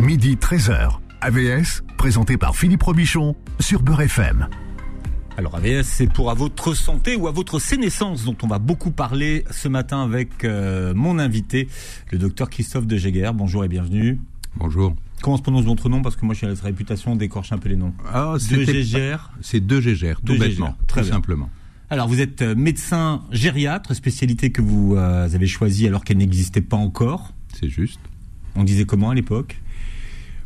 Midi 13h. AVS, présenté par Philippe Robichon sur Beurre FM. Alors AVS, c'est pour à votre santé ou à votre sénescence dont on va beaucoup parler ce matin avec euh, mon invité, le docteur Christophe de Jéguer. Bonjour et bienvenue. Bonjour. Comment se prononce votre nom? Parce que moi, j'ai la réputation d'écorcher un peu les noms. Ah, de Gégère. C'est de Gégère, tout De bêtement, Gégère, très tout bien. simplement. Alors, vous êtes euh, médecin gériatre, spécialité que vous euh, avez choisie alors qu'elle n'existait pas encore. C'est juste. On disait comment à l'époque?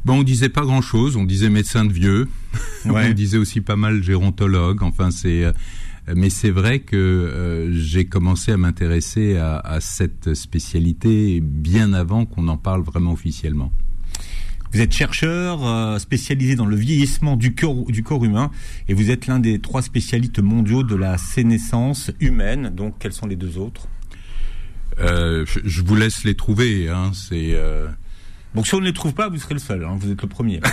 Bon, on disait pas grand-chose, on disait médecin de vieux, Ouais. on disait aussi pas mal gérontologue, enfin c'est... euh, mais c'est vrai que euh, j'ai commencé à m'intéresser à, à cette spécialité bien avant qu'on en parle vraiment officiellement. Vous êtes chercheur euh, spécialisé dans le vieillissement du corps, du corps humain et vous êtes l'un des trois spécialistes mondiaux de la sénescence humaine. Donc, quels sont les deux autres? Euh, je, je vous laisse les trouver, hein, c'est... euh, Donc, si on ne les trouve pas, vous serez le seul. hein, vous êtes le premier.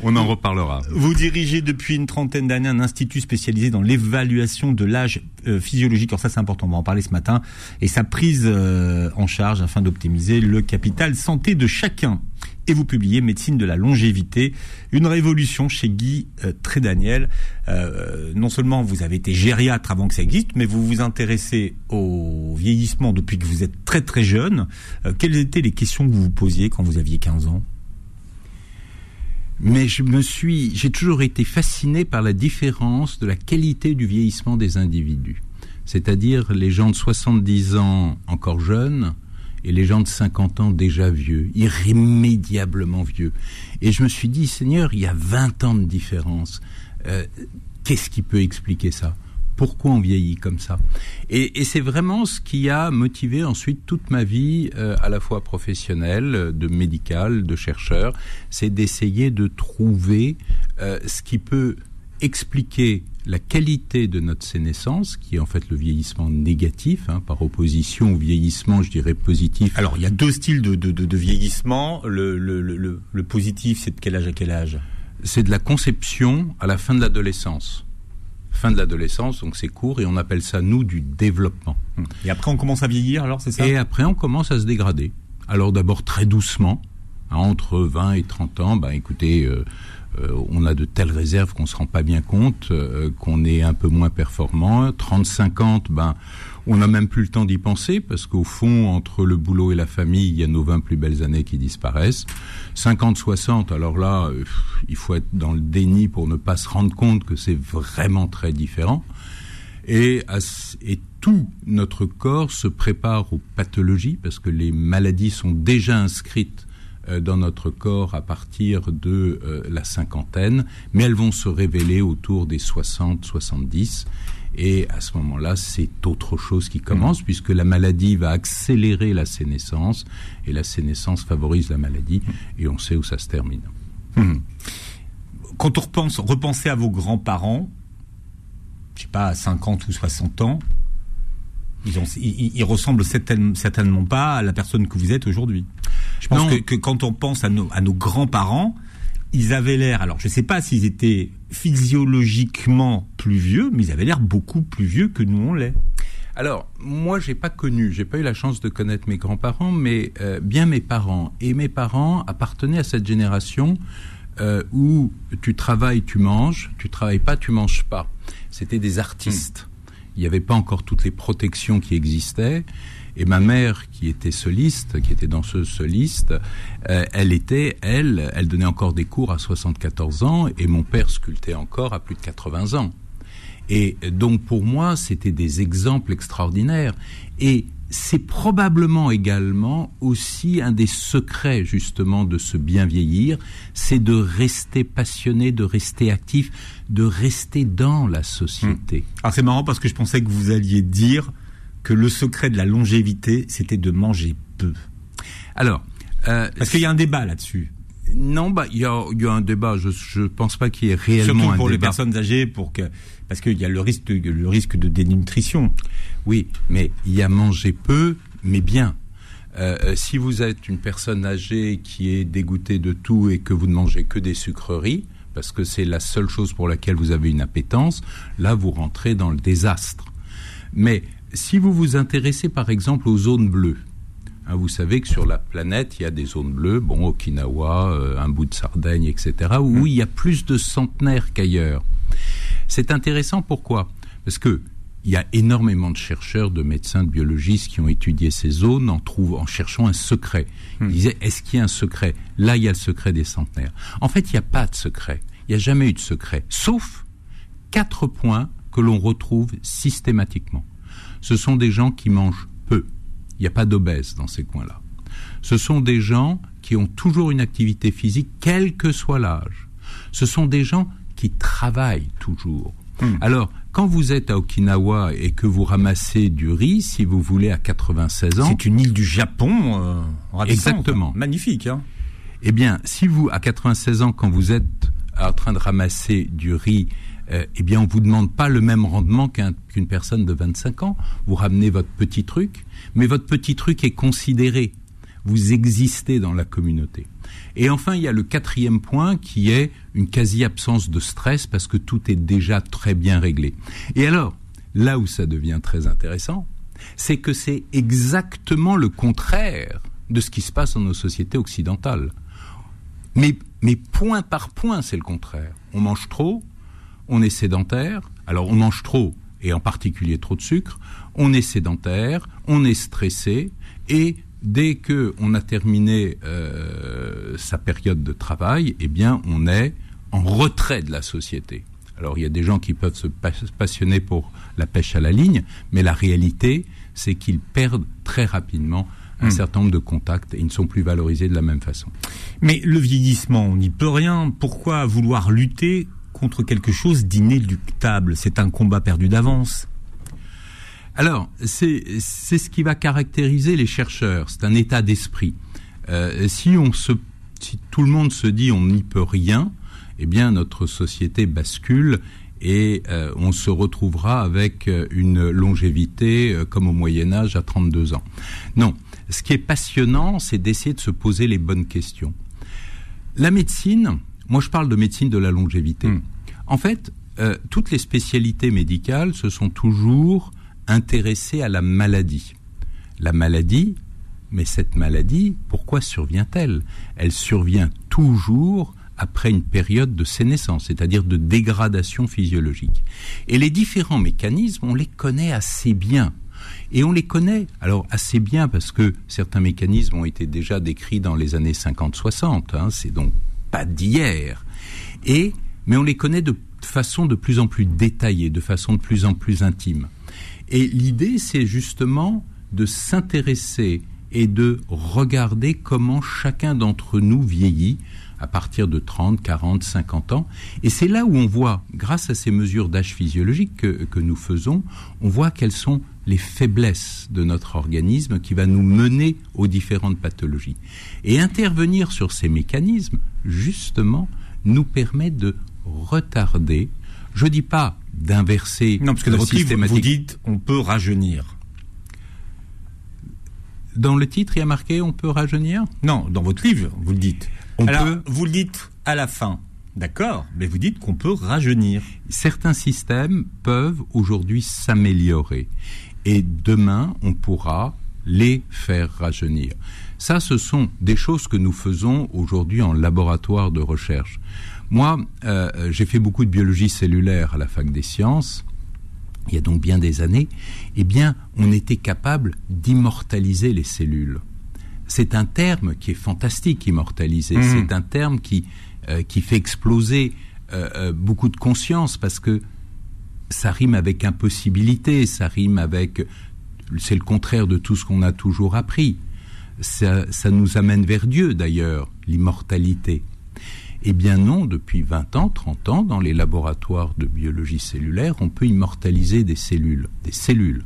On en reparlera. Vous dirigez depuis une trentaine d'années un institut spécialisé dans l'évaluation de l'âge euh, physiologique. Alors ça, c'est important. On va en parler ce matin. Et sa prise euh, en charge afin d'optimiser le capital santé de chacun. Et vous publiez Médecine de la longévité, une révolution chez Guy euh, Trédaniel. Euh, non seulement vous avez été gériatre avant que ça existe, mais vous vous intéressez au vieillissement depuis que vous êtes très très jeune. Euh, quelles étaient les questions que vous vous posiez quand vous aviez 15 ans? Mais je me suis, j'ai toujours été fasciné par la différence de la qualité du vieillissement des individus. C'est-à-dire les gens de 70 ans encore jeunes et les gens de 50 ans déjà vieux, irrémédiablement vieux. Et je me suis dit, Seigneur, il y a 20 ans de différence. Euh, Qu'est-ce qui peut expliquer ça? Pourquoi on vieillit comme ça? Et, c'est vraiment ce qui a motivé ensuite toute ma vie, euh, à la fois professionnelle, de médical, de chercheur, c'est d'essayer de trouver euh, ce qui peut expliquer la qualité de notre sénescence, qui est en fait le vieillissement négatif, hein, par opposition au vieillissement, je dirais, positif. Alors, il y a deux styles de, de, de, de vieillissement. Le, le, le, positif, c'est de quel âge à quel âge? C'est de la conception à la fin de l'adolescence. Fin de l'adolescence, donc c'est court, et on appelle ça, nous, du développement. Et après, on commence à vieillir, alors, c'est ça? Et après, on commence à se dégrader. Alors d'abord très doucement, hein, entre 20 et 30 ans, ben écoutez, euh, on a de telles réserves qu'on se rend pas bien compte, euh, qu'on est un peu moins performant. 30-50, ben on n'a même plus le temps d'y penser parce qu'au fond, entre le boulot et la famille, il y a nos 20 plus belles années qui disparaissent. 50-60, alors là, euh, il faut être dans le déni pour ne pas se rendre compte que c'est vraiment très différent et, tout notre corps se prépare aux pathologies parce que les maladies sont déjà inscrites euh, dans notre corps à partir de euh, la cinquantaine, mais elles vont se révéler autour des 60-70. Et à ce moment-là, c'est autre chose qui commence, puisque la maladie va accélérer la sénescence, et la sénescence favorise la maladie, et on sait où ça se termine. Quand on repense, repensez à vos grands-parents, je sais pas, à 50 ou 60 ans, ils, ont, ils, ils ressemblent certaine- certainement pas à la personne que vous êtes aujourd'hui. Je pense que, que quand on pense à nos, à nos grands-parents, ils avaient l'air, alors je sais pas s'ils étaient physiologiquement plus vieux, mais ils avaient l'air beaucoup plus vieux que nous on l'est. Alors, moi, j'ai pas connu, j'ai pas eu la chance de connaître mes grands-parents, mais euh, bien mes parents. Et mes parents appartenaient à cette génération euh, où tu travailles, tu manges, tu travailles pas, tu manges pas. C'était des artistes. Il n'y avait pas encore toutes les protections qui existaient. Et ma mère, qui était soliste, qui était danseuse soliste, euh, elle était, elle, elle donnait encore des cours à 74 ans, et mon père sculptait encore à plus de 80 ans. Et donc pour moi, c'était des exemples extraordinaires. Et c'est probablement également aussi un des secrets justement de ce bien vieillir, c'est de rester passionné, de rester actif, de rester dans la société. Alors c'est marrant parce que je pensais que vous alliez dire que le secret de la longévité, c'était de manger peu. Alors, euh, Parce qu'il y a un débat là-dessus. non, bah il y a, il y a un débat. Je je pense pas qu'il y ait réellement Surtout un pour les débat. personnes âgées, pour que parce qu'il y a le risque de, le risque de dénutrition. Oui, mais il y a manger peu, mais bien. Euh, euh, si vous êtes une personne âgée qui est dégoûtée de tout et que vous ne mangez que des sucreries, parce que c'est la seule chose pour laquelle vous avez une appétence, là vous rentrez dans le désastre. Mais si vous vous intéressez par exemple aux zones bleues, Hein, vous savez que sur la planète, il y a des zones bleues, bon, Okinawa, euh, un bout de Sardaigne, etc., où il y a plus de centenaires qu'ailleurs. C'est intéressant pourquoi? Parce que il y a énormément de chercheurs, de médecins, de biologistes qui ont étudié ces zones en, trouvant, en cherchant un secret. Ils hmm. disaient, est-ce qu'il y a un secret? Là, il y a le secret des centenaires. En fait, il n'y a pas de secret. Il n'y a jamais eu de secret. Sauf quatre points que l'on retrouve systématiquement. Ce sont des gens qui mangent peu. Il n'y a pas d'obèses dans ces coins-là. Ce sont des gens qui ont toujours une activité physique, quel que soit l'âge. Ce sont des gens qui travaillent toujours. Hmm. Alors, quand vous êtes à Okinawa et que vous ramassez du riz, si vous voulez, à 96 ans... C'est une île du Japon euh, Exactement. Magnifique. Hein eh bien, si vous, à 96 ans, quand vous êtes en train de ramasser du riz, euh, eh bien, on vous demande pas le même rendement qu'une personne de 25 ans. Vous ramenez votre petit truc, mais votre petit truc est considéré. Vous existez dans la communauté. Et enfin, il y a le quatrième point qui est une quasi-absence de stress parce que tout est déjà très bien réglé. Et alors, là où ça devient très intéressant, c'est que c'est exactement le contraire de ce qui se passe dans nos sociétés occidentales. Mais, point par point, c'est le contraire. On mange trop, on est sédentaire. Alors on mange trop, et en particulier trop de sucre. On est sédentaire, on est stressé, et dès que on a terminé euh, sa période de travail, eh bien, on est en retrait de la société. Alors, il y a des gens qui peuvent se passionner pour la pêche à la ligne, mais la réalité, c'est qu'ils perdent très rapidement un hmm. certain nombre de contacts et ils ne sont plus valorisés de la même façon. Mais le vieillissement, on n'y peut rien. Pourquoi vouloir lutter contre quelque chose d'inéluctable? C'est un combat perdu d'avance. Alors, c'est ce qui va caractériser les chercheurs. C'est un état d'esprit. Euh, si on se, si tout le monde se dit on n'y peut rien, eh bien notre société bascule et euh, on se retrouvera avec euh, une longévité comme au Moyen Âge à 32 ans. Non, ce qui est passionnant, c'est d'essayer de se poser les bonnes questions. La médecine, moi je parle de médecine de la longévité. Hmm. En fait, toutes les spécialités médicales se sont toujours intéressé à la maladie. La maladie, mais cette maladie, pourquoi survient-elle? Elle survient toujours après une période de sénescence, c'est-à-dire de dégradation physiologique. Et les différents mécanismes, on les connaît assez bien. Et on les connaît alors assez bien parce que certains mécanismes ont été déjà décrits dans les années 50-60, hein, c'est donc pas d'hier. Et mais on les connaît de façon de plus en plus détaillée, de façon de plus en plus intime. Et l'idée, c'est justement de s'intéresser et de regarder comment chacun d'entre nous vieillit à partir de 30, 40, 50 ans. Et c'est là où on voit, grâce à ces mesures d'âge physiologique que, nous faisons, on voit quelles sont les faiblesses de notre organisme qui va nous mener aux différentes pathologies. Et intervenir sur ces mécanismes, justement, nous permet de retarder, je dis pas d'inverser. Non, parce que dans votre livre, vous dites on peut rajeunir. Dans le titre, il y a marqué on peut rajeunir? Non, dans votre livre, vous le dites. On peut... Vous le dites à la fin. D'accord, mais vous dites qu'on peut rajeunir. Certains systèmes peuvent aujourd'hui s'améliorer. Et demain, on pourra les faire rajeunir. Ça, ce sont des choses que nous faisons aujourd'hui en laboratoire de recherche. Moi, euh, j'ai fait beaucoup de biologie cellulaire à la fac des sciences, il y a donc bien des années. Eh bien, on était capable d'immortaliser les cellules. C'est un terme qui est fantastique, immortaliser. Mmh. C'est un terme qui, euh, qui fait exploser euh, beaucoup de conscience parce que ça rime avec impossibilité, ça rime avec... C'est le contraire de tout ce qu'on a toujours appris. Ça, ça nous amène vers Dieu d'ailleurs, l'immortalité. Eh bien non, depuis 20 ans, 30 ans, dans les laboratoires de biologie cellulaire, on peut immortaliser des cellules, des cellules.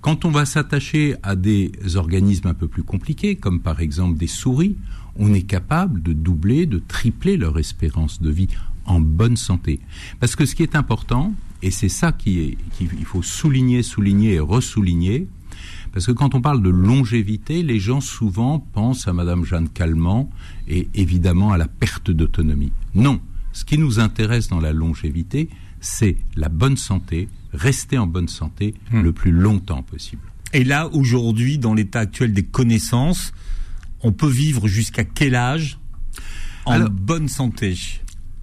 Quand on va s'attacher à des organismes un peu plus compliqués, comme par exemple des souris, on est capable de doubler, de tripler leur espérance de vie en bonne santé. Parce que ce qui est important, et c'est ça qu'il faut souligner, souligner et ressouligner, parce que quand on parle de longévité, les gens souvent pensent à Madame Jeanne Calment et évidemment à la perte d'autonomie. Non, ce qui nous intéresse dans la longévité, c'est la bonne santé, rester en bonne santé hmm. le plus longtemps possible. Et là, aujourd'hui, dans l'état actuel des connaissances, on peut vivre jusqu'à quel âge en bonne santé?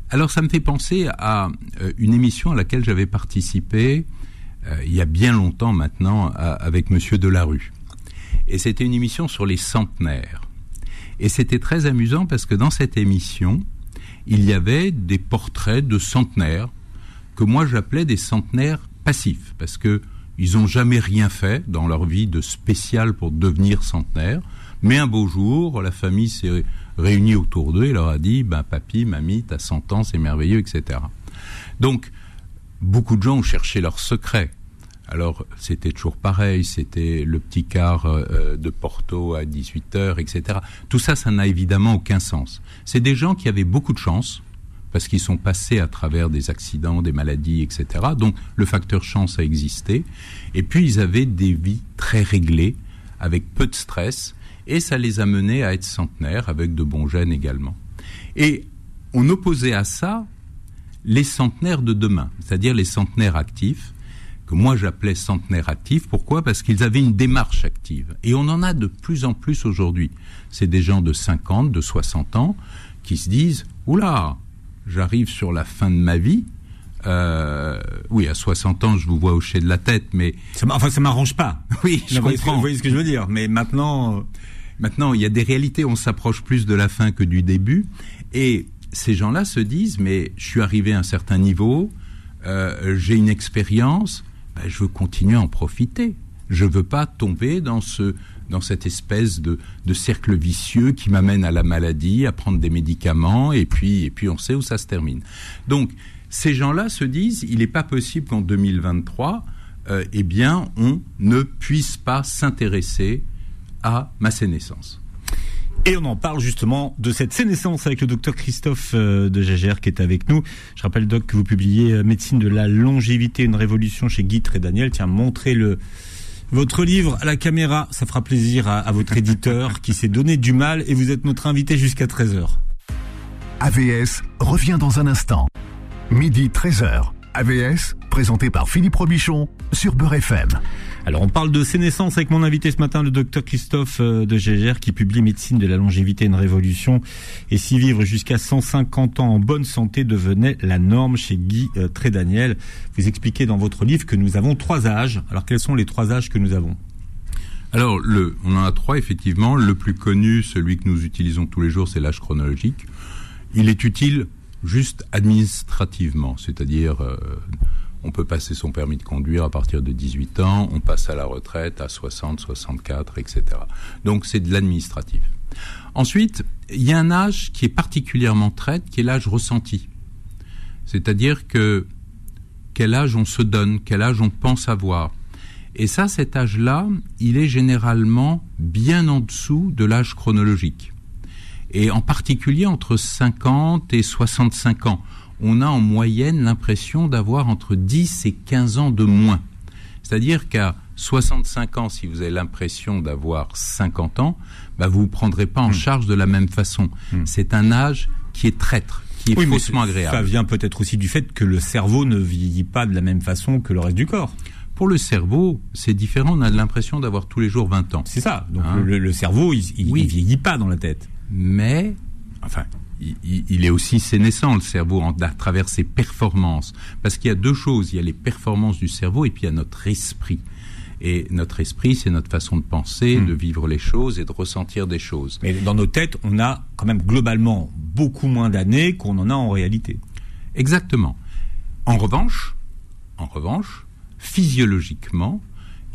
Alors, ça me fait penser à euh, une émission à laquelle j'avais participé il y a bien longtemps maintenant avec Monsieur Delarue. Et c'était une émission sur les centenaires. Et c'était très amusant parce que dans cette émission, il y avait des portraits de centenaires que moi j'appelais des centenaires passifs parce que ils n'ont jamais rien fait dans leur vie de spécial pour devenir centenaire. Mais un beau jour, la famille s'est réunie autour d'eux et leur a dit ben, Papy, mamie, t'as 100 ans, c'est merveilleux, etc. Donc, beaucoup de gens cherché leur secret. Alors, c'était toujours pareil, c'était le petit quart euh, de Porto à 18h, etc. Tout ça, ça n'a évidemment aucun sens. C'est des gens qui avaient beaucoup de chance, parce qu'ils sont passés à travers des accidents, des maladies, etc. Donc, le facteur chance a existé. Et puis, ils avaient des vies très réglées, avec peu de stress, et ça les a menés à être centenaires, avec de bons gènes également. Et on opposait à ça les centenaires de demain, c'est-à-dire les centenaires actifs, que moi j'appelais centenaires actifs. Pourquoi? Parce qu'ils avaient une démarche active. Et on en a de plus en plus aujourd'hui. C'est des gens de 50, de 60 ans qui se disent Oula, j'arrive sur la fin de ma vie. Euh, oui, à 60 ans, je vous vois hocher de la tête, mais... Ça enfin, ça m'arrange pas. Oui, je comprends. Vous voyez ce que je veux dire. Mais maintenant... Euh, maintenant, il y a des réalités, on s'approche plus de la fin que du début. Et ces gens-là se disent, mais je suis arrivé à un certain niveau, euh, j'ai une expérience, ben, je veux continuer à en profiter. Je veux pas tomber dans ce dans cette espèce de, de cercle vicieux qui m'amène à la maladie, à prendre des médicaments, et puis et puis on sait où ça se termine. Donc ces gens-là se disent, il n'est pas possible qu'en 2023, euh, eh bien, on ne puisse pas s'intéresser à ma sénescence. Et on en parle justement de cette sénescence avec le docteur Christophe euh, de Gégère qui est avec nous. Je rappelle, Doc, que vous publiez euh, Médecine de la longévité, une révolution chez Guy et Daniel. Tiens, montrez le, votre livre à la caméra. Ça fera plaisir à, à votre éditeur qui s'est donné du mal et vous êtes notre invité jusqu'à 13h. AVS revient dans un instant. Midi 13h. AVS, présenté par Philippe Robichon sur Beurre FM. Alors on parle de sénescence avec mon invité ce matin, le docteur Christophe euh, de Gégère, qui publie Médecine de la longévité, une révolution. Et si vivre jusqu'à 150 ans en bonne santé devenait la norme chez Guy euh, Trédaniel. Vous expliquez dans votre livre que nous avons trois âges. Alors quels sont les trois âges que nous avons? Alors, on en a trois, effectivement. Le plus connu, celui que nous utilisons tous les jours, c'est l'âge chronologique. Il est utile juste administrativement, c'est-à-dire euh, on peut passer son permis de conduire à partir de 18 ans, on passe à la retraite à 60, 64, etc. Donc c'est de l'administratif. Ensuite, il y a un âge qui est particulièrement traite, qui est l'âge ressenti. C'est-à-dire que quel âge on se donne, quel âge on pense avoir. Et ça, cet âge-là, il est généralement bien en dessous de l'âge chronologique et en particulier entre 50 et 65 ans. On a en moyenne l'impression d'avoir entre 10 et 15 ans de moins. C'est-à-dire qu'à 65 ans, si vous avez l'impression d'avoir 50 ans, bah vous ne vous prendrez pas en hmm. charge de la même façon. Hmm. C'est un âge qui est traître, qui est faussement agréable. Ça vient peut-être aussi du fait que le cerveau ne vieillit pas de la même façon que le reste du corps. Pour le cerveau, c'est différent. On a l'impression d'avoir tous les jours 20 ans. C'est ça. Donc hein le, cerveau, il, il, vieillit pas dans la tête mais enfin, il, est aussi sénescent le cerveau à travers ses performances. Parce qu'il y a deux choses, il y a les performances du cerveau et puis il y a notre esprit. Et notre esprit, c'est notre façon de penser, hmm. de vivre les choses et de ressentir des choses. Mais dans nos têtes, on a quand même globalement beaucoup moins d'années qu'on en a en réalité. Exactement. En revanche, en revanche, physiologiquement,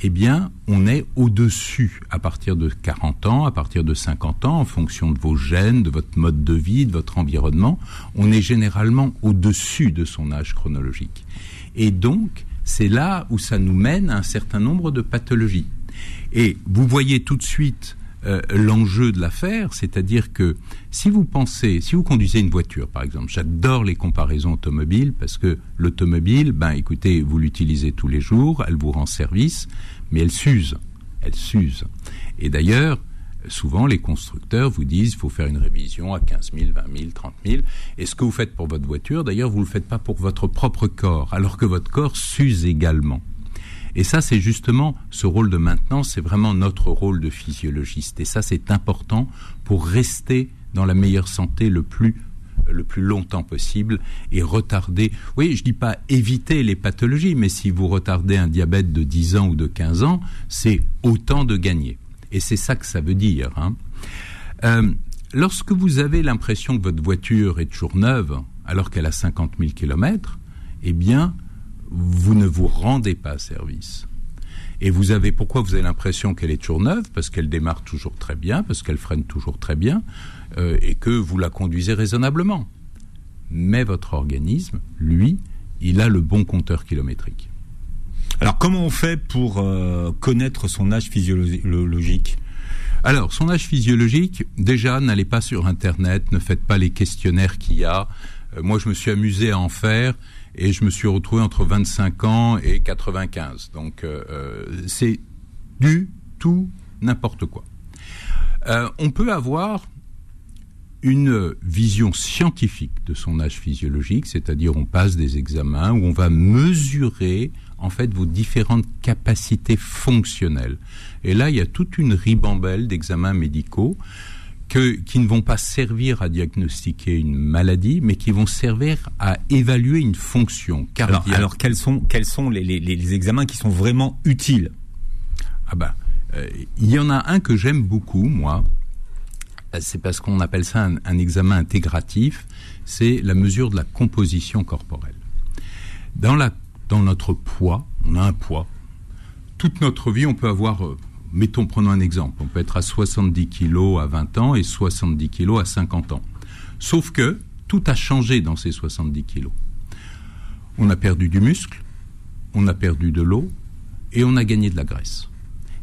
eh bien, on est au-dessus à partir de 40 ans, à partir de 50 ans, en fonction de vos gènes, de votre mode de vie, de votre environnement. On est généralement au-dessus de son âge chronologique. Et donc, c'est là où ça nous mène à un certain nombre de pathologies. Et vous voyez tout de suite euh, l'enjeu de l'affaire, c'est-à-dire que si vous pensez, si vous conduisez une voiture, par exemple, j'adore les comparaisons automobiles parce que l'automobile, ben écoutez, vous l'utilisez tous les jours, elle vous rend service, mais elle s'use, elle s'use. Et d'ailleurs, souvent les constructeurs vous disent il faut faire une révision à 15 000, 20 000, 30 000. Et ce que vous faites pour votre voiture, d'ailleurs, vous ne le faites pas pour votre propre corps, alors que votre corps s'use également. Et ça, c'est justement ce rôle de maintenance, c'est vraiment notre rôle de physiologiste. Et ça, c'est important pour rester dans la meilleure santé le plus le plus longtemps possible et retarder. Oui, je dis pas éviter les pathologies, mais si vous retardez un diabète de 10 ans ou de 15 ans, c'est autant de gagner. Et c'est ça que ça veut dire. Hein. Euh, lorsque vous avez l'impression que votre voiture est toujours neuve, alors qu'elle a 50 000 km, eh bien, vous ne vous rendez pas service. Et vous avez pourquoi vous avez l'impression qu'elle est toujours neuve? Parce qu'elle démarre toujours très bien, parce qu'elle freine toujours très bien, euh, et que vous la conduisez raisonnablement. Mais votre organisme, lui, il a le bon compteur kilométrique. Alors comment on fait pour euh, connaître son âge physiologique? Alors, son âge physiologique, déjà, n'allez pas sur Internet, ne faites pas les questionnaires qu'il y a. Euh, moi, je me suis amusé à en faire et je me suis retrouvé entre 25 ans et 95. Donc, euh, euh, c'est du tout n'importe quoi. on peut avoir une vision scientifique de son âge physiologique, c'est-à-dire on passe des examens où on va mesurer en fait vos différentes capacités fonctionnelles. Et là, il y a toute une ribambelle d'examens médicaux que, qui ne vont pas servir à diagnostiquer une maladie, mais qui vont servir à évaluer une fonction cardiaque. Alors, quels sont, quels sont les, les, examens qui sont vraiment utiles? Ah ben, il y en a un que j'aime beaucoup, moi. C'est parce qu'on appelle ça un, un examen intégratif. C'est la mesure de la composition corporelle. Dans la dans notre poids, on a un poids. Toute notre vie, on peut avoir, euh, mettons, prenons un exemple, on peut être à 70 kilos à 20 ans et 70 kilos à 50 ans. Sauf que tout a changé dans ces 70 kilos. On a perdu du muscle, on a perdu de l'eau et on a gagné de la graisse.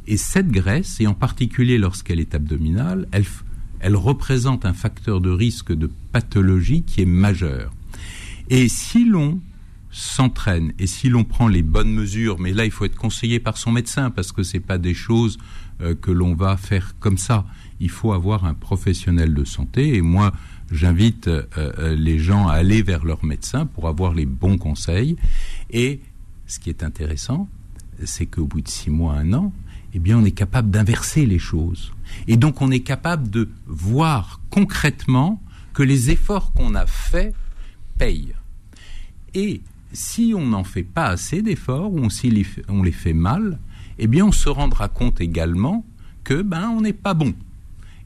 Et cette graisse, et en particulier lorsqu'elle est abdominale, elle, représente un facteur de risque de pathologie qui est majeur. Et si l'on s'entraîne et si l'on prend les bonnes mesures, mais là il faut être conseillé par son médecin parce que c'est pas des choses euh, que l'on va faire comme ça. Il faut avoir un professionnel de santé et moi j'invite euh, euh, les gens à aller vers leur médecin pour avoir les bons conseils. Et ce qui est intéressant, c'est qu'au bout de six mois, un an, eh bien on est capable d'inverser les choses. Et donc on est capable de voir concrètement que les efforts qu'on a faits payent. Et si on n'en fait pas assez d'efforts ou les, on les fait mal, eh bien on se rendra compte également que ben on n'est pas bon.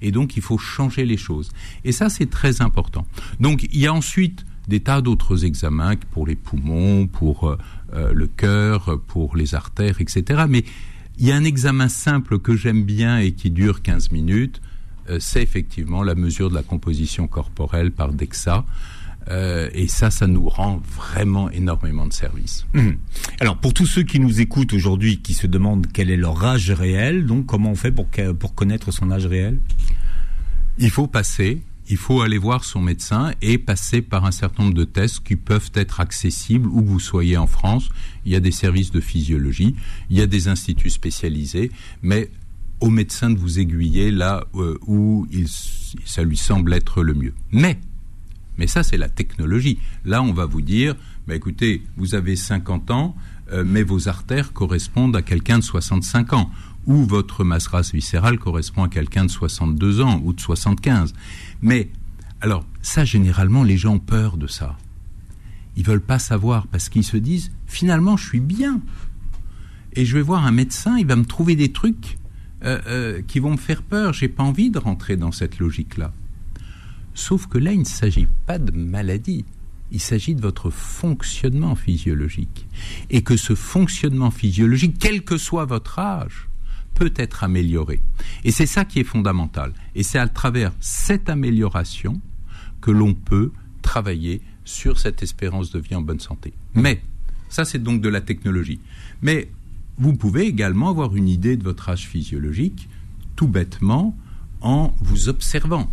Et donc il faut changer les choses. Et ça c'est très important. Donc il y a ensuite des tas d'autres examens pour les poumons, pour euh, euh, le cœur, pour les artères, etc. Mais il y a un examen simple que j'aime bien et qui dure 15 minutes, euh, c'est effectivement la mesure de la composition corporelle par DEXA. Euh, et ça, ça nous rend vraiment énormément de service. Hum. Alors, pour tous ceux qui nous écoutent aujourd'hui, qui se demandent quel est leur âge réel, donc comment on fait pour, pour connaître son âge réel? Il faut passer, il faut aller voir son médecin et passer par un certain nombre de tests qui peuvent être accessibles où vous soyez en France. Il y a des services de physiologie, il y a des instituts spécialisés, mais au médecin de vous aiguiller là euh, où il, ça lui semble être le mieux. Mais mais ça, c'est la technologie. Là, on va vous dire, bah, écoutez, vous avez 50 ans, euh, mais vos artères correspondent à quelqu'un de 65 ans, ou votre masse grasse viscérale correspond à quelqu'un de 62 ans ou de 75. Mais, alors, ça, généralement, les gens ont peur de ça. Ils veulent pas savoir parce qu'ils se disent, finalement, je suis bien. Et je vais voir un médecin, il va me trouver des trucs euh, euh, qui vont me faire peur. J'ai pas envie de rentrer dans cette logique-là. Sauf que là, il ne s'agit pas de maladie, il s'agit de votre fonctionnement physiologique. Et que ce fonctionnement physiologique, quel que soit votre âge, peut être amélioré. Et c'est ça qui est fondamental. Et c'est à travers cette amélioration que l'on peut travailler sur cette espérance de vie en bonne santé. Mais, ça c'est donc de la technologie. Mais vous pouvez également avoir une idée de votre âge physiologique tout bêtement en vous observant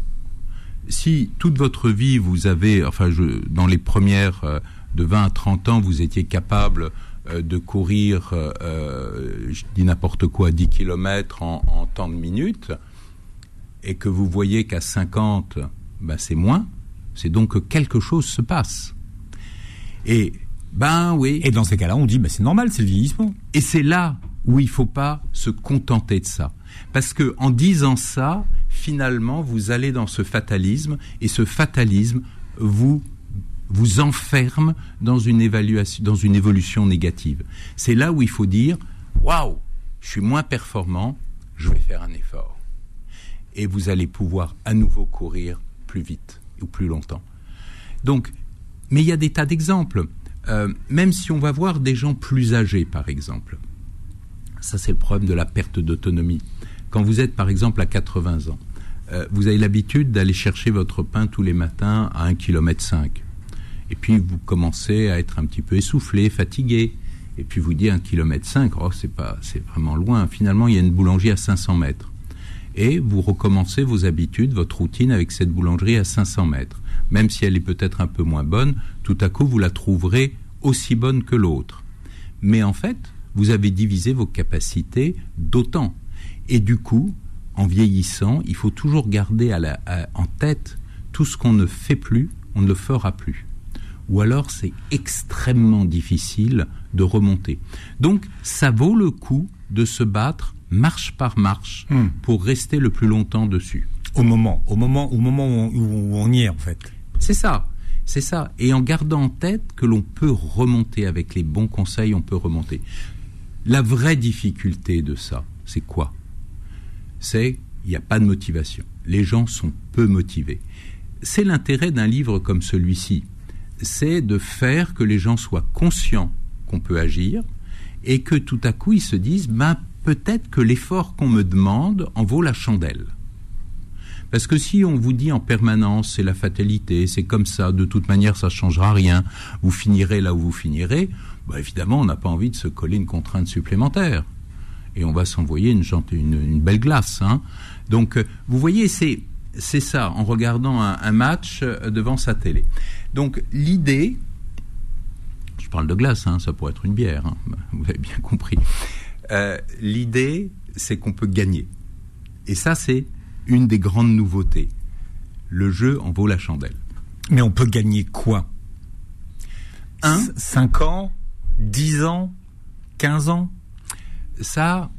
si toute votre vie vous avez, enfin, je, dans les premières euh, de 20 à 30 ans, vous étiez capable euh, de courir, euh, je dis n'importe quoi, 10 km en, en temps de minutes, et que vous voyez qu'à 50, ben c'est moins, c'est donc que quelque chose se passe. Et Ben oui. Et dans ces cas-là, on dit, bah, c'est normal, c'est le vieillissement. Et c'est là où il faut pas se contenter de ça. Parce que en disant ça, finalement, vous allez dans ce fatalisme, et ce fatalisme vous vous enferme dans une évaluation, dans une évolution négative. C'est là où il faut dire, waouh, je suis moins performant, je vais faire un effort. Et vous allez pouvoir à nouveau courir plus vite ou plus longtemps. Donc, mais il y a des tas d'exemples. Euh, même si on va voir des gens plus âgés, par exemple. Ça, c'est le problème de la perte d'autonomie. Quand vous êtes, par exemple, à 80 ans, euh, vous avez l'habitude d'aller chercher votre pain tous les matins à 1,5 km. Et puis, vous commencez à être un petit peu essoufflé, fatigué. Et puis, vous dites 1,5 km, oh, c'est pas, c'est vraiment loin. Finalement, il y a une boulangerie à 500 mètres. Et vous recommencez vos habitudes, votre routine avec cette boulangerie à 500 mètres même si elle est peut-être un peu moins bonne, tout à coup vous la trouverez aussi bonne que l'autre. Mais en fait, vous avez divisé vos capacités d'autant. Et du coup, en vieillissant, il faut toujours garder en tête tout ce qu'on ne fait plus, on ne le fera plus. Ou alors c'est extrêmement difficile de remonter. Donc ça vaut le coup de se battre marche par marche hmm. pour rester le plus longtemps dessus. Au moment, au moment, au moment où on y est en fait. C'est ça. C'est ça. Et en gardant en tête que l'on peut remonter avec les bons conseils, on peut remonter. La vraie difficulté de ça, c'est quoi? C'est il n'y a pas de motivation. Les gens sont peu motivés. C'est l'intérêt d'un livre comme celui-ci. C'est de faire que les gens soient conscients qu'on peut agir et que tout à coup ils se disent ben, peut-être que l'effort qu'on me demande en vaut la chandelle. Parce que si on vous dit en permanence c'est la fatalité, c'est comme ça, de toute manière ça ne changera rien, vous finirez là où vous finirez, bah évidemment on n'a pas envie de se coller une contrainte supplémentaire. Et on va s'envoyer une, une, belle glace. Hein. Donc euh, vous voyez, c'est c'est ça, en regardant un, match euh, devant sa télé. Donc l'idée, je parle de glace, hein, ça pourrait être une bière, hein, vous avez bien compris. Euh, l'idée, c'est qu'on peut gagner. Et ça, c'est une des grandes nouveautés. Le jeu en vaut la chandelle. Mais on peut gagner quoi? Un 5 ans? 10 ans? 15 ans? Ça,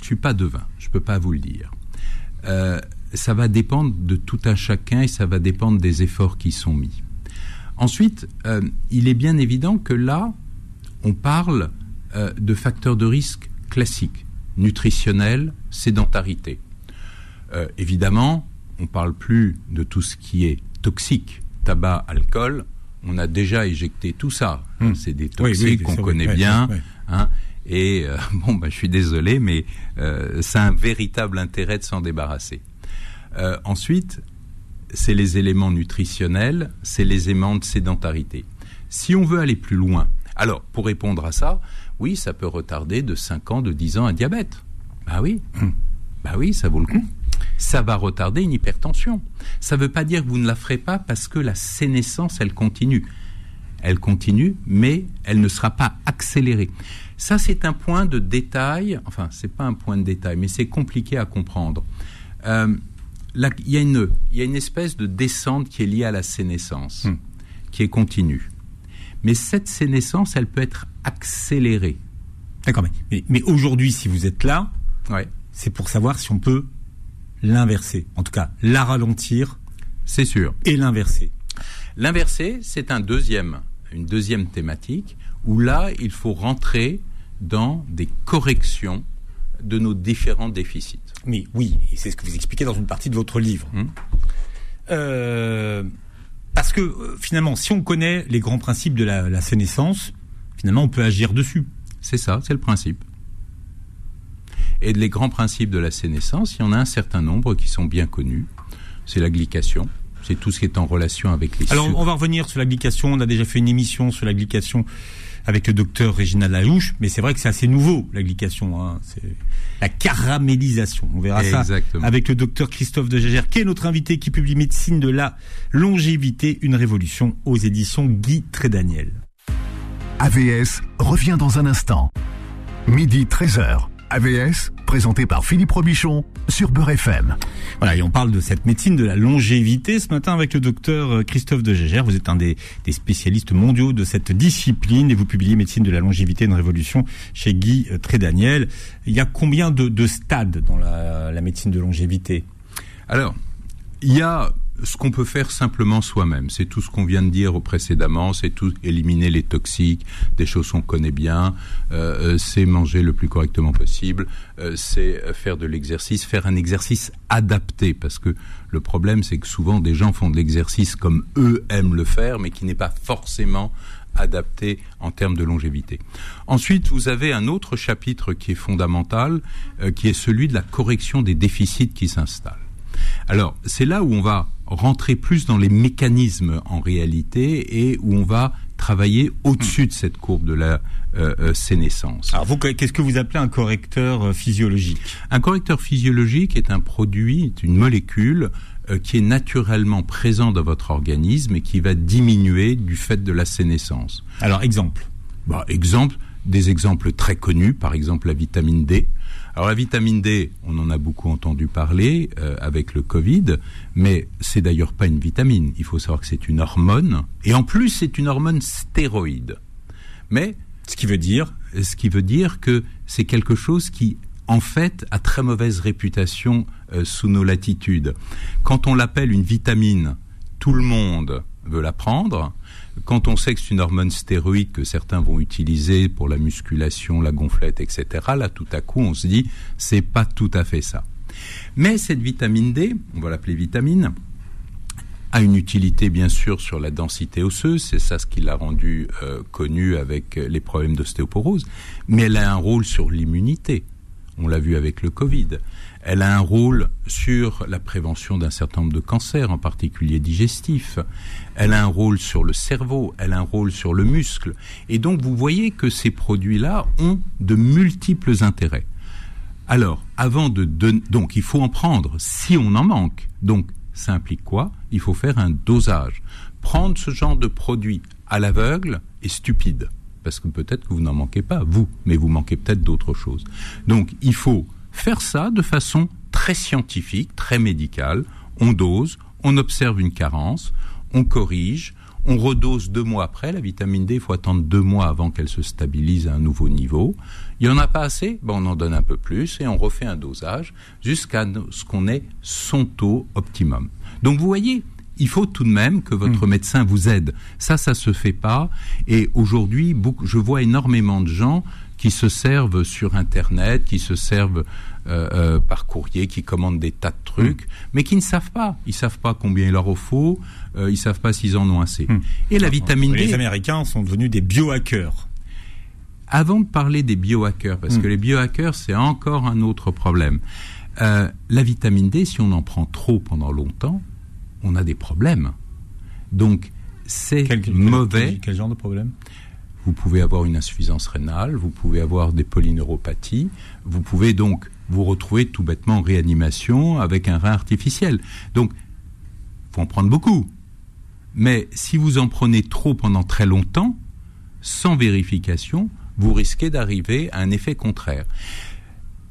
je suis pas devin, je peux pas vous le dire. Euh, ça va dépendre de tout un chacun et ça va dépendre des efforts qui sont mis. Ensuite, euh, il est bien évident que là, on parle euh, de facteurs de risque classiques, nutritionnels, sédentarité. Évidemment, on ne parle plus de tout ce qui est toxique, tabac, alcool. On a déjà éjecté tout ça. Hmm. C'est des toxiques qu'on connaît bien. Hein. Et euh, bon, bah, je suis désolé, mais euh, c'est un véritable intérêt de s'en débarrasser. ensuite, c'est les éléments nutritionnels, c'est les éléments de sédentarité. Si on veut aller plus loin, alors pour répondre à ça, oui, ça peut retarder de 5 ans, de 10 ans un diabète. Bah oui, hmm. bah oui, ça vaut le coup ça va retarder une hypertension. Ça ne veut pas dire que vous ne la ferez pas parce que la sénescence, elle continue. Elle continue, mais elle ne sera pas accélérée. Ça, c'est un point de détail, enfin, ce n'est pas un point de détail, mais c'est compliqué à comprendre. Euh, il y, a une, y a une espèce de descente qui est liée à la sénescence, hmm. qui est continue. Mais cette sénescence, elle peut être accélérée. D'accord, mais, mais, aujourd'hui, si vous êtes là, ouais. c'est pour savoir si on peut l'inverser. En tout cas, la ralentir. C'est sûr. Et l'inverser. L'inverser, c'est un deuxième, une deuxième thématique où là, il faut rentrer dans des corrections de nos différents déficits. Mais oui, et c'est ce que vous expliquez dans une partie de votre livre. Hum. Euh, parce que euh, finalement, si on connaît les grands principes de la, la sénescence, finalement, on peut agir dessus. C'est ça, c'est le principe. Et les grands principes de la sénescence, il y en a un certain nombre qui sont bien connus. C'est la glycation. C'est tout ce qui est en relation avec les Alors, on va revenir sur la glycation. On a déjà fait une émission sur la glycation avec le docteur Régina Lalouche, mais c'est vrai que c'est assez nouveau, la glycation. Hein. C'est la caramélisation. On verra ça avec le docteur Christophe de Gégère, qui est notre invité, qui publie Médecine de la longévité, une révolution aux éditions Guy Trédaniel. AVS revient dans un instant. Midi 13h. AVS, présenté par Philippe Robichon sur Beurre FM. Voilà, et on parle de cette médecine de la longévité ce matin avec le docteur euh, Christophe de Gégère. Vous êtes un des, spécialistes mondiaux de cette discipline et vous publiez Médecine de la longévité, une révolution chez Guy euh, Trédaniel. Il y a combien de, stades dans la, la médecine de longévité? Alors, il y a ce qu'on peut faire simplement soi-même. C'est tout ce qu'on vient de dire précédemment, c'est tout éliminer les toxiques, des choses qu'on connaît bien, euh, euh, c'est manger le plus correctement possible, euh, c'est faire de l'exercice, faire un exercice adapté, parce que le problème c'est que souvent des gens font de l'exercice comme eux aiment le faire, mais qui n'est pas forcément adapté en termes de longévité. Ensuite, vous avez un autre chapitre qui est fondamental, qui est celui de la correction des déficits qui s'installent. Alors, c'est là où on va rentrer plus dans les mécanismes en réalité et où on va travailler au-dessus de cette courbe de la euh, euh, sénescence. Alors, qu'est-ce que vous appelez un correcteur euh, physiologique? Un correcteur physiologique est un produit, est une molécule qui est naturellement présent dans votre organisme et qui va diminuer du fait de la sénescence. Alors, exemple bah, Exemple, des exemples très connus, par exemple la vitamine D. Alors la vitamine D, on en a beaucoup entendu parler euh, avec le Covid, mais c'est d'ailleurs pas une vitamine. Il faut savoir que c'est une hormone, et en plus c'est une hormone stéroïde. Mais ce qui veut dire, ce qui veut dire que c'est quelque chose qui en fait a très mauvaise réputation euh, sous nos latitudes. Quand on l'appelle une vitamine, tout le monde veut la prendre. Quand on sait que c'est une hormone stéroïde que certains vont utiliser pour la musculation, la gonflette, etc., là, tout à coup, on se dit, c'est pas tout à fait ça. Mais cette vitamine D, on va l'appeler vitamine, a une utilité bien sûr sur la densité osseuse, c'est ça ce qui l'a rendu euh, connu avec les problèmes d'ostéoporose, mais elle a un rôle sur l'immunité. On l'a vu avec le Covid. Elle a un rôle sur la prévention d'un certain nombre de cancers, en particulier digestifs. Elle a un rôle sur le cerveau, elle a un rôle sur le muscle. Et donc vous voyez que ces produits-là ont de multiples intérêts. Alors, avant de donc il faut en prendre si on en manque. Donc ça implique quoi? Il faut faire un dosage. Prendre ce genre de produit à l'aveugle est stupide parce que peut-être que vous n'en manquez pas, vous, mais vous manquez peut-être d'autres choses. Donc il faut faire ça de façon très scientifique, très médicale. On dose, on observe une carence, on corrige, on redose deux mois après. La vitamine D, il faut attendre deux mois avant qu'elle se stabilise à un nouveau niveau. Il n'y en a pas assez, ben on en donne un peu plus et on refait un dosage jusqu'à ce qu'on ait son taux optimum. Donc vous voyez, il faut tout de même que votre hmm. médecin vous aide. Ça, ça se fait pas. Et aujourd'hui, je vois énormément de gens qui se servent sur Internet, qui se servent euh, euh, par courrier, qui commandent des tas de trucs, hmm. mais qui ne savent pas. Ils savent pas combien il leur faut, euh, ils savent pas s'ils en ont assez. Hmm. Et la vitamine D. Les Américains sont devenus des biohackers. Avant de parler des biohackers, parce que les biohackers, c'est encore un autre problème. la vitamine D, si on en prend trop pendant longtemps, on a des problèmes. Donc, c'est mauvais. Quel, genre de problème? Vous pouvez avoir une insuffisance rénale, vous pouvez avoir des polyneuropathies, vous pouvez donc vous retrouver tout bêtement en réanimation avec un rein artificiel. Donc, faut en prendre beaucoup. Mais si vous en prenez trop pendant très longtemps, sans vérification, vous risquez d'arriver à un effet contraire.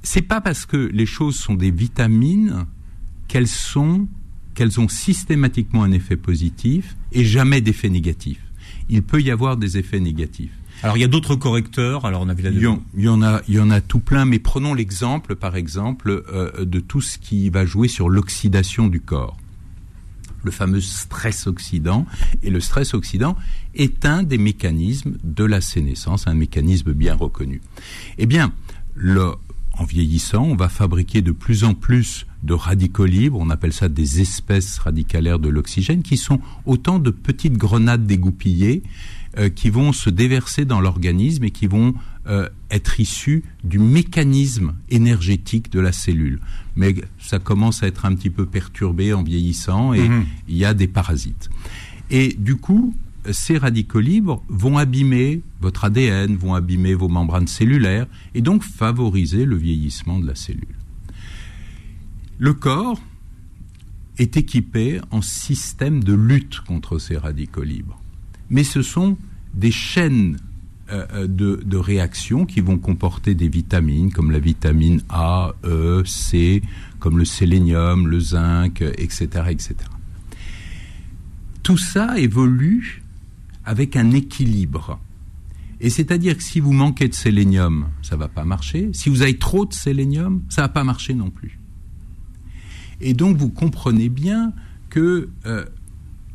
C'est pas parce que les choses sont des vitamines qu'elles sont qu'elles ont systématiquement un effet positif et jamais d'effet négatif. Il peut y avoir des effets négatifs. Alors il y a d'autres correcteurs. Alors on a vu il, y en, il y en a, il y en a tout plein. Mais prenons l'exemple, par exemple, euh, de tout ce qui va jouer sur l'oxydation du corps. Le fameux stress oxydant. Et le stress oxydant est un des mécanismes de la sénescence, un mécanisme bien reconnu. Eh bien, le, en vieillissant, on va fabriquer de plus en plus de radicaux libres, on appelle ça des espèces radicalaires de l'oxygène, qui sont autant de petites grenades dégoupillées euh, qui vont se déverser dans l'organisme et qui vont euh, être issues du mécanisme énergétique de la cellule. Mais ça commence à être un petit peu perturbé en vieillissant et mhm. il y a des parasites. Et du coup, ces radicaux libres vont abîmer votre ADN, vont abîmer vos membranes cellulaires et donc favoriser le vieillissement de la cellule. Le corps est équipé en système de lutte contre ces radicaux libres. Mais ce sont des chaînes euh, de, de, réactions qui vont comporter des vitamines comme la vitamine A, E, C, comme le sélénium, le zinc, etc., etc. Tout ça évolue avec un équilibre. Et c'est-à-dire que si vous manquez de sélénium, ça va pas marcher. Si vous avez trop de sélénium, ça va pas marcher non plus. Et donc vous comprenez bien que euh,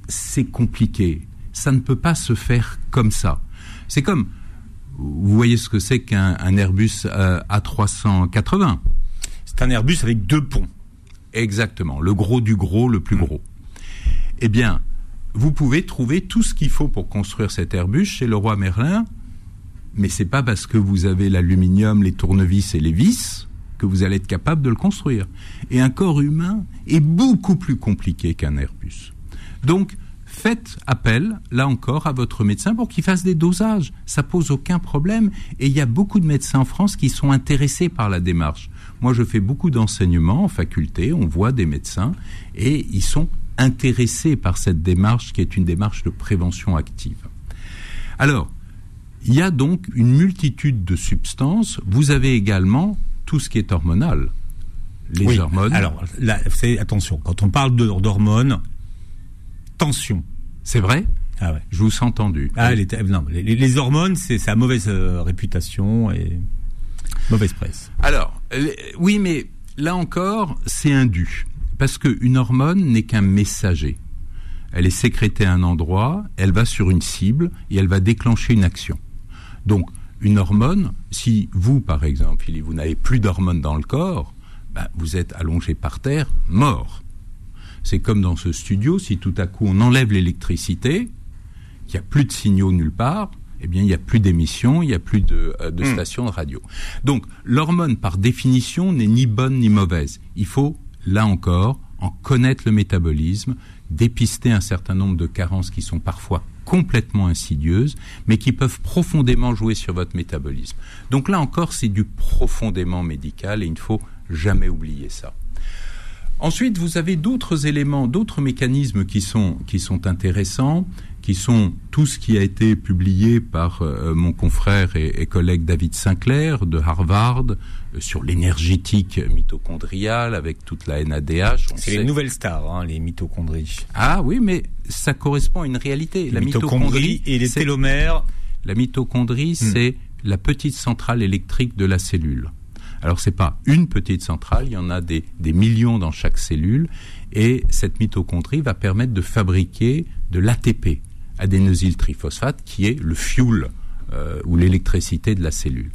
c'est compliqué. Ça ne peut pas se faire comme ça. C'est comme, vous voyez ce que c'est qu'un Airbus euh, A380 C'est un Airbus avec deux ponts. Exactement, le gros du gros, le plus gros. Eh bien, vous pouvez trouver tout ce qu'il faut pour construire cet Airbus chez le roi Merlin, mais c'est pas parce que vous avez l'aluminium, les tournevis et les vis que vous allez être capable de le construire. Et un corps humain est beaucoup plus compliqué qu'un Airbus. Donc, faites appel, là encore, à votre médecin pour qu'il fasse des dosages. Ça pose aucun problème. Et il y a beaucoup de médecins en France qui sont intéressés par la démarche. Moi, je fais beaucoup d'enseignements en faculté, on voit des médecins, et ils sont intéressés par cette démarche qui est une démarche de prévention active. Alors, il y a donc une multitude de substances. Vous avez également tout ce qui est hormonal. Les hormones. Alors, là, attention, quand on parle d'hormones, tension. C'est vrai Ah ouais. Je vous ai entendu. Ah, les, non, les, hormones, c'est sa mauvaise euh, réputation et mauvaise presse. Alors, oui, mais là encore, c'est indu. Parce qu'une hormone n'est qu'un messager. Elle est sécrétée à un endroit, elle va sur une cible et elle va déclencher une action. Donc, une hormone, si vous, par exemple, vous n'avez plus d'hormones dans le corps, ben, vous êtes allongé par terre, mort. C'est comme dans ce studio, si tout à coup on enlève l'électricité, qu'il n'y a plus de signaux nulle part, eh bien, il n'y a plus d'émissions, il n'y a plus de, euh, de hmm. stations de radio. Donc, l'hormone, par définition, n'est ni bonne ni mauvaise. Il faut, là encore, en connaître le métabolisme, dépister un certain nombre de carences qui sont parfois complètement insidieuses, mais qui peuvent profondément jouer sur votre métabolisme. Donc là encore, c'est du profondément médical et il ne faut jamais oublier ça. Ensuite, vous avez d'autres éléments, d'autres mécanismes qui sont, qui sont intéressants, qui sont tout ce qui a été publié par euh, mon confrère et, collègue David Sinclair de Harvard euh, sur l'énergétique mitochondriale avec toute la NADH. C'est les nouvelles stars, hein, les mitochondries. Ah oui, mais ça correspond à une réalité. la mitochondrie, et les télomères. La mitochondrie, hmm. c'est la petite centrale électrique de la cellule. Alors c'est pas une petite centrale, il y en a des, des millions dans chaque cellule, et cette mitochondrie va permettre de fabriquer de l'ATP, adénosyltriphosphate, qui est le fuel euh, ou l'électricité de la cellule.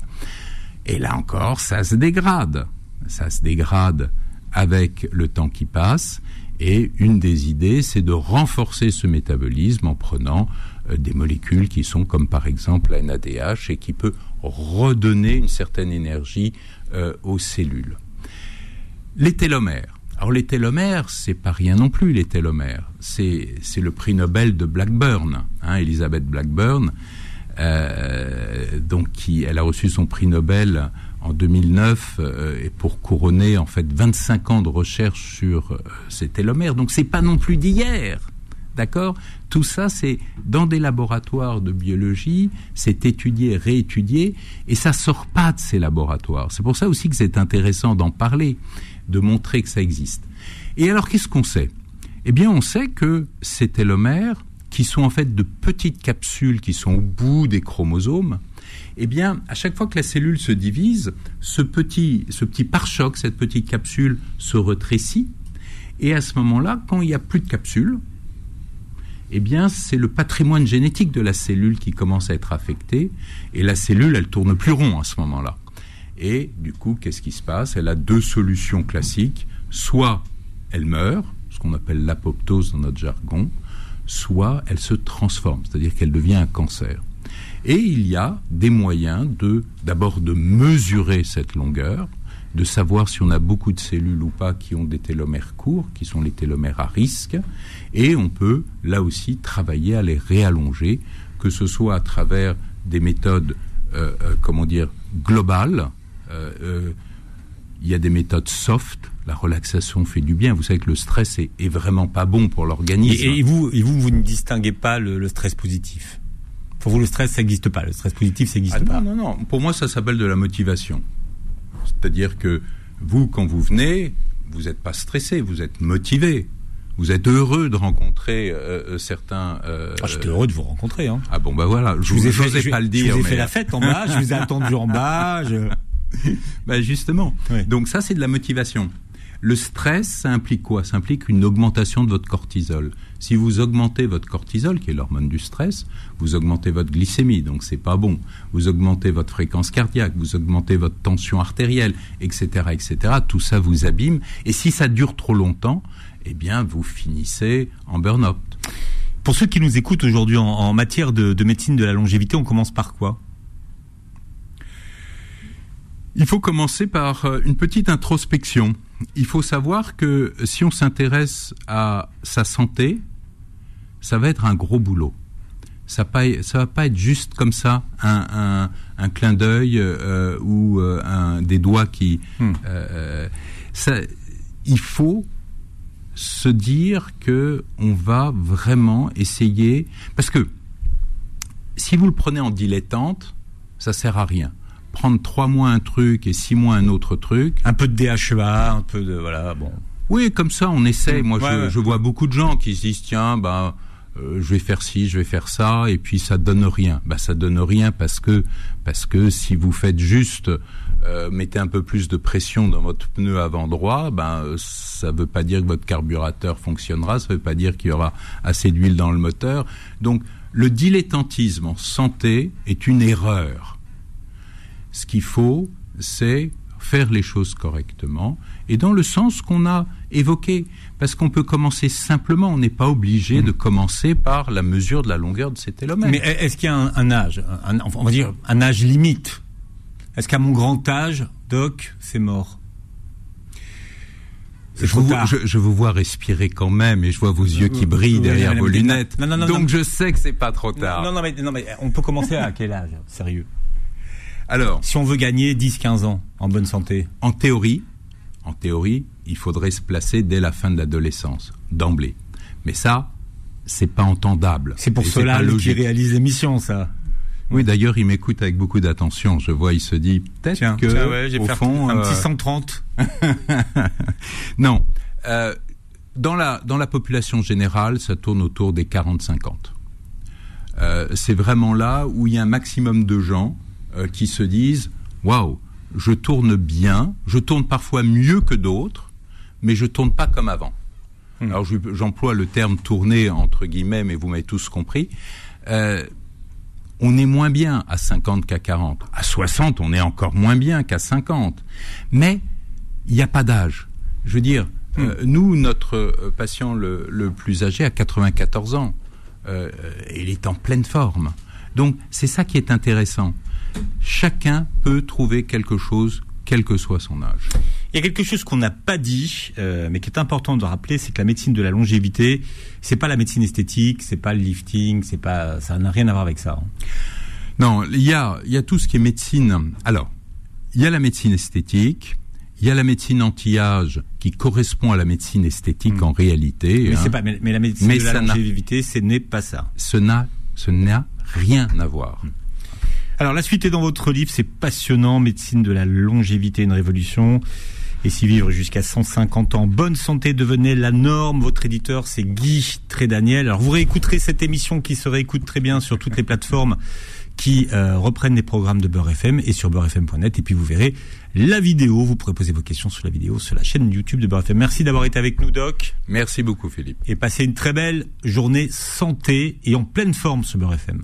Et là encore, ça se dégrade. Ça se dégrade avec le temps qui passe. Et une des idées, c'est de renforcer ce métabolisme en prenant euh, des molécules qui sont comme par exemple la NADH et qui peut redonner une certaine énergie euh, aux cellules. Les télomères. Alors les télomères, c'est pas rien non plus les télomères. C'est le prix Nobel de Blackburn, hein, Elizabeth Blackburn, euh, donc qui elle a reçu son prix Nobel en 2009 euh, et pour couronner en fait 25 ans de recherche sur euh, ces télomères. Donc c'est pas non plus d'hier. D'accord? Tout ça, c'est dans des laboratoires de biologie, c'est étudié, réétudié, et ça sort pas de ces laboratoires. C'est pour ça aussi que c'est intéressant d'en parler de montrer que ça existe. Et alors, qu'est-ce qu'on sait? Eh bien, on sait que ces télomères, qui sont en fait de petites capsules qui sont au bout des chromosomes, eh bien, à chaque fois que la cellule se divise, ce petit, ce pare-choc, cette petite capsule se retrécit. Et à ce moment-là, quand il n'y a plus de capsule, eh bien, c'est le patrimoine génétique de la cellule qui commence à être affecté. Et la cellule, elle tourne plus rond à ce moment-là. Et du coup, qu'est-ce qui se passe? Elle a deux solutions classiques. Soit elle meurt, ce qu'on appelle l'apoptose dans notre jargon, soit elle se transforme, c'est-à-dire qu'elle devient un cancer. Et il y a des moyens de d'abord de mesurer cette longueur, de savoir si on a beaucoup de cellules ou pas qui ont des télomères courts, qui sont les télomères à risque, et on peut là aussi travailler à les réallonger, que ce soit à travers des méthodes, euh, euh, comment dire, globales, il y a des méthodes soft. La relaxation fait du bien. Vous savez que le stress est, vraiment pas bon pour l'organisme. Et, vous, et vous, vous ne distinguez pas le, stress positif? Pour vous, le stress, ça n'existe pas. Le stress positif, ça n'existe Ah pas. non, non, non. Pour moi, ça s'appelle de la motivation. C'est-à-dire que vous, quand vous venez, vous n'êtes pas stressé, vous êtes motivé. Vous êtes heureux de rencontrer euh, euh, certains. euh, Ah, J'étais heureux de vous rencontrer. Hein. Ah bon, bah voilà, je, Je vous ai fait, je- pas le je dire. vous ai mais- fait la fête en bas, je vous ai attendu en bas. je- Bah justement. Donc ça, c'est de la motivation. Le stress, ça implique quoi? Ça implique une augmentation de votre cortisol. Si vous augmentez votre cortisol, qui est l'hormone du stress, vous augmentez votre glycémie, donc c'est pas bon. Vous augmentez votre fréquence cardiaque, vous augmentez votre tension artérielle, etc., etc. Tout ça vous abîme. Et si ça dure trop longtemps, eh bien, vous finissez en burn-out. Pour ceux qui nous écoutent aujourd'hui en, en matière de, de médecine de la longévité, on commence par quoi? Il faut commencer par euh, une petite introspection. Il faut savoir que si on s'intéresse à sa santé, ça va être un gros boulot. Ça ne va pas être juste comme ça un, un, un clin d'œil euh, ou euh, un, des doigts qui... Hmm. euh, ça, il faut se dire que on va vraiment essayer parce que si vous le prenez en dilettante, ça sert à rien. Prendre trois mois un truc et six mois un autre truc. Un peu de DHEA, un peu de voilà, bon. Oui, comme ça, on essaie. Moi, Ouais, je, ouais. je vois beaucoup de gens qui se disent tiens, bah, euh, je vais faire ci, je vais faire ça, et puis ça donne rien. Bah, ça donne rien parce que parce que si vous faites juste euh, mettez un peu plus de pression dans votre pneu avant droit, ben ça veut pas dire que votre carburateur fonctionnera, ça veut pas dire qu'il y aura assez d'huile dans le moteur. Donc le dilettantisme en santé est une erreur. Ce qu'il faut, c'est faire les choses correctement et dans le sens qu'on a évoqué. Parce qu'on peut commencer simplement, on n'est pas obligé de commencer par la mesure de la longueur de ses télomères. Mais est-ce qu'il y a un, un âge, un- on va dire un âge limite? Est-ce qu'à mon grand âge, Doc, c'est mort? Je vous, tard. je, je vous vois respirer quand même et je vois vos yeux qui Oui, brillent oui, derrière vos lunettes. non, non, non, Donc non. je sais que c'est pas trop tard. Non, non, mais, non, mais on peut commencer à quel âge? Sérieux? Alors, Si on veut gagner 10-15 ans en bonne santé. en théorie, en théorie, il faudrait se placer dès la fin de l'adolescence, d'emblée. Mais ça, c'est pas entendable. C'est pour cela pas qui réalise l'émission, ça. Oui, d'ailleurs, il m'écoute avec beaucoup d'attention. Je vois, il se dit peut-être que tiens, ouais, au fond, un petit euh, 130. non. Euh, dans la dans la population générale, ça tourne autour des 40-50. Euh, c'est vraiment là où il y a un maximum de gens euh, qui se disent waouh, je tourne bien, je tourne parfois mieux que d'autres, mais je tourne pas comme avant. Hmm. Alors je- j'emploie le terme tourner entre guillemets, mais vous m'avez tous compris. Euh, on est moins bien à 50 qu'à 40. À 60, on est encore moins bien qu'à 50. Mais il n'y a pas d'âge. Je veux dire, euh, nous, notre patient le, le plus âgé a 94 ans. Euh, il est en pleine forme. Donc, c'est ça qui est intéressant. Chacun peut trouver quelque chose, quel que soit son âge. Il y a quelque chose qu'on n'a pas dit, euh, mais qui est important de rappeler, c'est que la médecine de la longévité, c'est pas la médecine esthétique, c'est pas le lifting, c'est pas, ça n'a rien à voir avec ça. hein. Non, il y a, il y a tout ce qui est médecine. Alors, il y a la médecine esthétique, il y a la médecine anti-âge qui correspond à la médecine esthétique en réalité. Hmm. Mais hein. c'est pas, mais, mais la médecine Mais de la longévité, ce n'est pas ça. Ce n'a, ce n'a rien à voir. Alors la suite est dans votre livre, c'est passionnant, médecine de la longévité, une révolution. Et si vivre jusqu'à 150 ans, bonne santé devenait la norme. Votre éditeur, c'est Guy Trédaniel. Alors vous réécouterez cette émission qui se réécoute très bien sur toutes les plateformes qui euh, reprennent les programmes de Beurre FM et sur beurrefm.net. Et puis vous verrez la vidéo. Vous pourrez poser vos questions sur la vidéo sur la chaîne YouTube de Beurre FM. Merci d'avoir été avec nous, Doc. Merci beaucoup, Philippe. Et passez une très belle journée santé et en pleine forme sur Beurre FM.